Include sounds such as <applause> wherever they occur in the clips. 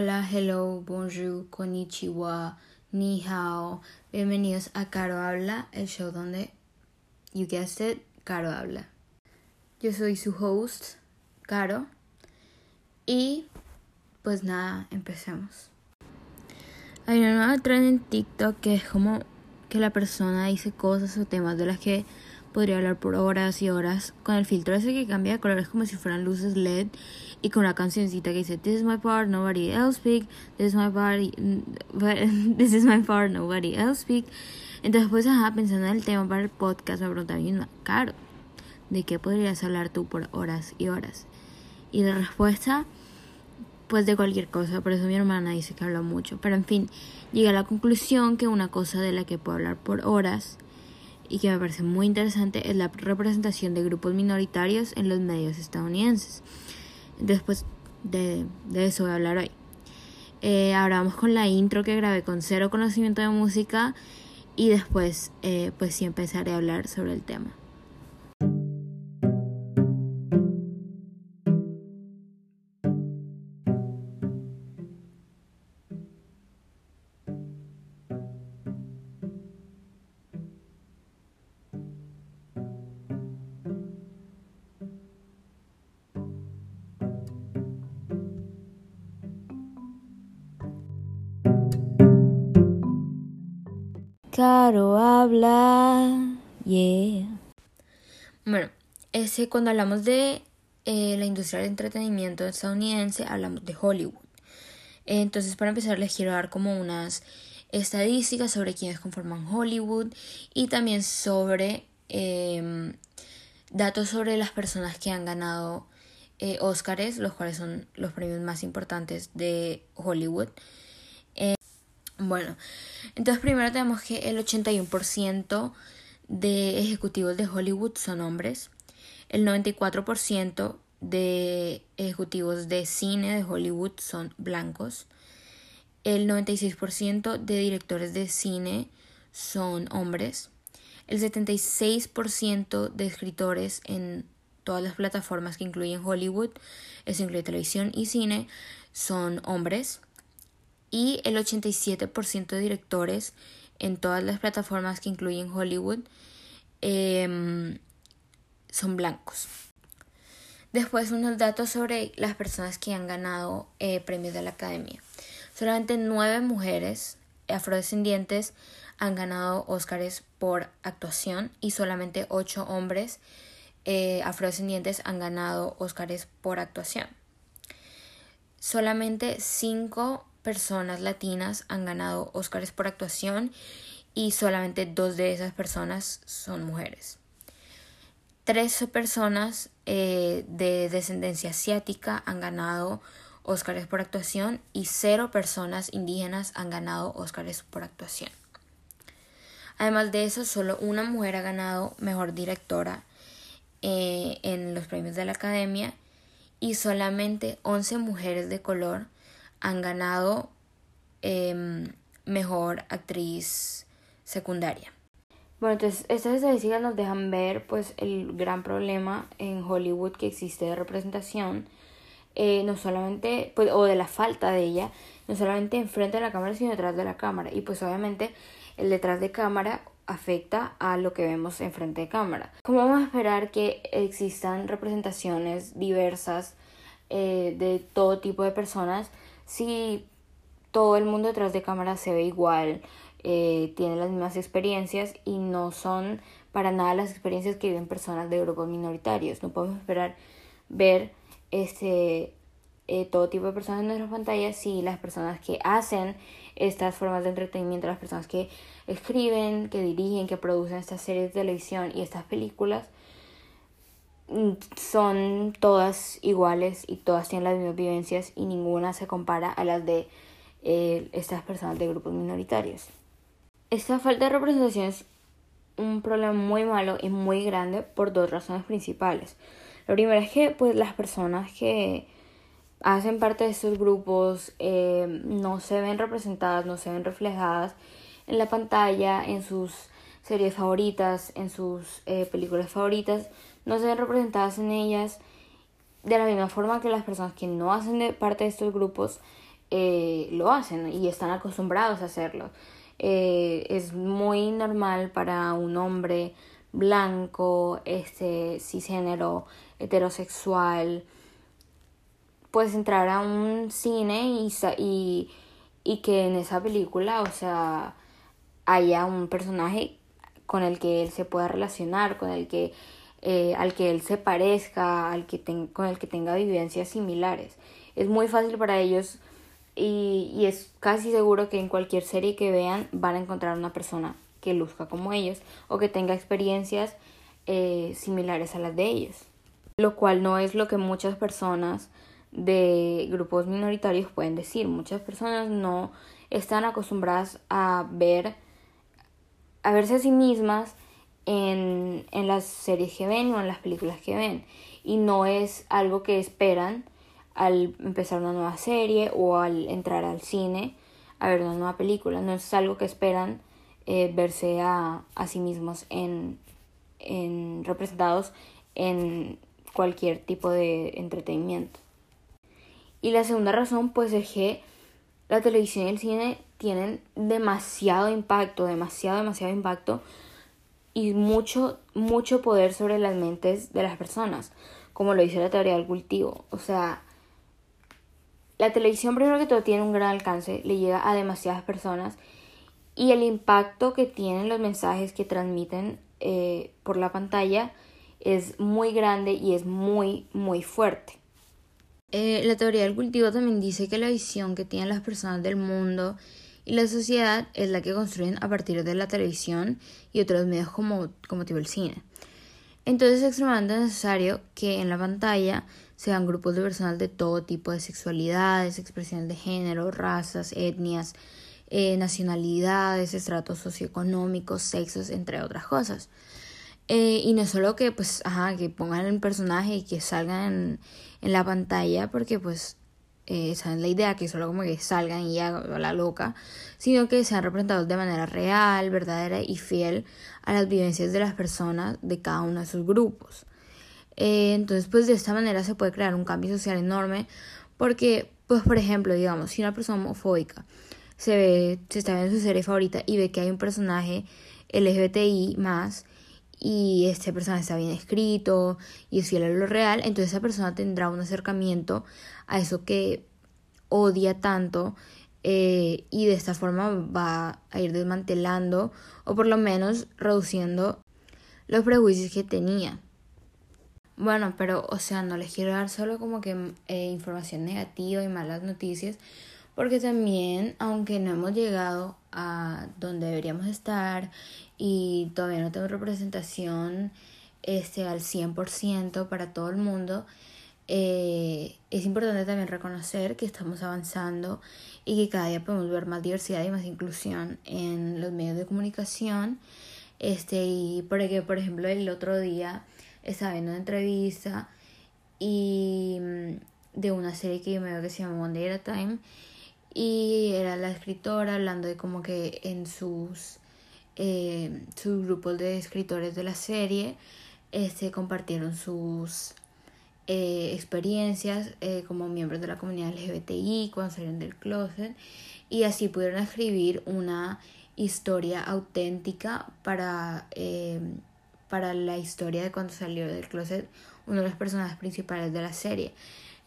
Hola, hello, bonjour, konnichiwa, ni hao. Bienvenidos a Caro Habla, el show donde, you guessed it, Caro Habla. Yo soy su host, Caro. Y pues nada, empecemos. Hay una nueva trend en TikTok que es como que la persona dice cosas o temas de las que podría hablar por horas y horas con el filtro ese que cambia de colores como si fueran luces LED y con una cancioncita que dice This is my part, nobody else speak, this is my part, <laughs> this is my part, nobody else speak. Entonces pues ajá, pensando en el tema para el podcast me preguntaba Caro, ¿de qué podrías hablar tú por horas y horas? Y la respuesta pues de cualquier cosa, por eso mi hermana dice que habla mucho. Pero en fin, llegué a la conclusión que una cosa de la que puedo hablar por horas y que me parece muy interesante es la representación de grupos minoritarios en los medios estadounidenses. Después de, de eso voy a hablar hoy. Eh, ahora vamos con la intro que grabé con cero conocimiento de música y después eh, pues sí empezaré a hablar sobre el tema. Caro habla. Yeah. Bueno, ese, cuando hablamos de eh, la industria del entretenimiento estadounidense, hablamos de Hollywood. Entonces, para empezar, les quiero dar como unas estadísticas sobre quienes conforman Hollywood y también sobre em, datos sobre las personas que han ganado eh, Oscars, los cuales son los premios más importantes de Hollywood. Bueno, entonces primero tenemos que el 81% de ejecutivos de Hollywood son hombres, el 94% de ejecutivos de cine de Hollywood son blancos, el 96% de directores de cine son hombres, el 76% de escritores en todas las plataformas que incluyen Hollywood, eso incluye televisión y cine, son hombres y el 87% de directores en todas las plataformas que incluyen Hollywood em, son blancos. Después unos datos sobre las personas que han ganado eh, premios de la Academia. Solamente nueve mujeres afrodescendientes han ganado Óscares por actuación y solamente ocho hombres eh, afrodescendientes han ganado Óscares por actuación. Solamente cinco personas latinas han ganado Óscares por actuación y solamente dos de esas personas son mujeres. Tres personas eh, de descendencia asiática han ganado Óscares por actuación y cero personas indígenas han ganado Óscares por actuación. Además de eso, solo una mujer ha ganado Mejor Directora eh, en los premios de la Academia y solamente 11 mujeres de color han ganado em, mejor actriz secundaria. Bueno, entonces estas estadísticas nos dejan ver pues el gran problema en Hollywood que existe de representación, eh, no solamente, pues, o de la falta de ella, no solamente enfrente de la cámara, sino detrás de la cámara. Y pues obviamente el detrás de cámara afecta a lo que vemos enfrente de cámara. ¿Cómo vamos a esperar que existan representaciones diversas eh, de todo tipo de personas si todo el mundo detrás de cámara se ve igual, eh, tiene las mismas experiencias y no son para nada las experiencias que viven personas de grupos minoritarios. No podemos esperar ver este eh, todo tipo de personas en nuestras pantallas si las personas que hacen estas formas de entretenimiento, las personas que escriben, que dirigen, que producen estas series de televisión y estas películas, son todas iguales y todas tienen las mismas vivencias y ninguna se compara a las de eh, estas personas de grupos minoritarios. Esta falta de representación es un problema muy malo y muy grande por dos razones principales. La primera es que pues las personas que hacen parte de estos grupos eh, no se ven representadas, no se ven reflejadas en la pantalla, en sus series favoritas, en sus eh, películas favoritas, no se ven representadas en ellas de la misma forma que las personas que no hacen parte de estos grupos eh, lo hacen y están acostumbrados a hacerlo. Eh, es muy normal para un hombre blanco, este, cisgénero, heterosexual, pues entrar a un cine y, y, y que en esa película, o sea, haya un personaje con el que él se pueda relacionar, con el que eh, al que él se parezca, al que con el que tenga vivencias similares. Es muy fácil para ellos y, y, es casi seguro que en cualquier serie que vean van a encontrar una persona que luzca como ellos o que tenga experiencias eh, similares a las de ellos. Lo cual no es lo que muchas personas de grupos minoritarios pueden decir. Muchas personas no están acostumbradas a ver a verse a sí mismas en, en las series que ven o en las películas que ven. Y no es algo que esperan al empezar una nueva serie o al entrar al cine a ver una nueva película. No es algo que esperan eh, verse a, a, sí mismos en, en representados en cualquier tipo de entretenimiento. Y la segunda razón pues es que la televisión y el cine tienen demasiado impacto, demasiado, demasiado impacto y mucho, mucho poder sobre las mentes de las personas, como lo dice la teoría del cultivo. O sea, la televisión primero que todo tiene un gran alcance, le llega a demasiadas personas y el impacto que tienen los mensajes que transmiten eh, por la pantalla es muy grande y es muy, muy fuerte. Eh, la teoría del cultivo también dice que la visión que tienen las personas del mundo y la sociedad es la que construyen a partir de la televisión y otros medios como, como tipo el cine. Entonces es extremadamente necesario que en la pantalla sean grupos de personas de todo tipo de sexualidades, expresiones de género, razas, etnias, eh, nacionalidades, estratos socioeconómicos, sexos, entre otras cosas. Eh, y no solo que pues, ajá, que pongan el personaje y que salgan en, en la pantalla, porque pues eh, es la idea, que solo como que salgan y hagan la loca, sino que sean representados de manera real, verdadera y fiel a las vivencias de las personas de cada uno de sus grupos. Eh, entonces, pues de esta manera se puede crear un cambio social enorme, porque, pues por ejemplo, digamos, si una persona homofóbica se ve, se está viendo su serie favorita y ve que hay un personaje LGBTI más, y este personaje está bien escrito y es fiel a lo real, entonces esa persona tendrá un acercamiento a eso que odia tanto eh, y de esta forma va a ir desmantelando o por lo menos reduciendo los prejuicios que tenía. Bueno, pero o sea, no les quiero dar solo como que eh, información negativa y malas noticias, porque también, aunque no hemos llegado a donde deberíamos estar y todavía no tengo representación este, al 100% para todo el mundo, eh, es importante también reconocer que estamos avanzando y que cada día podemos ver más diversidad y más inclusión en los medios de comunicación. Este, y porque, por ejemplo, el otro día estaba viendo una entrevista y mm, de una serie que yo me veo que se llama One Day at a Time y era la escritora hablando de como que en sus, eh, sus grupos de escritores de la serie este, compartieron sus eh, experiencias eh, como miembros de la comunidad LGBTI cuando salieron del closet y así pudieron escribir una historia auténtica para, para la historia de cuando salió del closet uno de los personajes principales de la serie.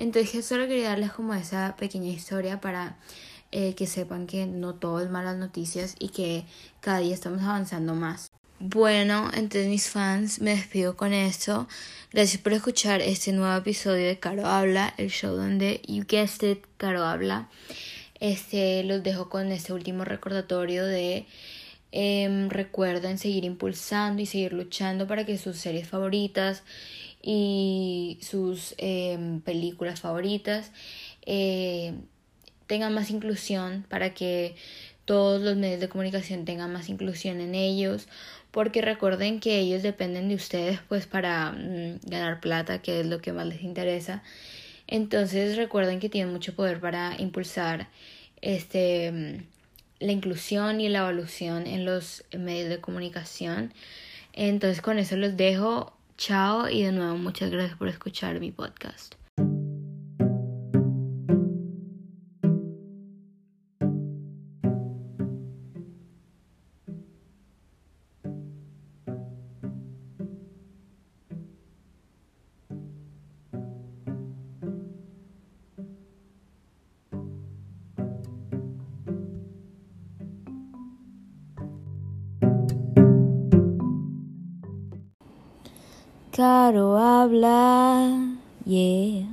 Entonces solo quería darles como esa pequeña historia para eh, que sepan que no todo es malas noticias y que cada día estamos avanzando más. Bueno, entonces mis fans, me despido con esto. Gracias por escuchar este nuevo episodio de Caro Habla, el show donde you guessed it, Caro Habla. Este los dejo con este último recordatorio de em, recuerden seguir impulsando y seguir luchando para que sus series favoritas y sus em, películas favoritas eh, tengan más inclusión para que todos los medios de comunicación tengan más inclusión en ellos porque recuerden que ellos dependen de ustedes pues para mm, ganar plata que es lo que más les interesa. Entonces recuerden que tienen mucho poder para impulsar este mm, la inclusión y la evolución en los medios de comunicación. Entonces con eso los dejo Chao y de nuevo muchas gracias por escuchar mi podcast. Caro habla, yeah.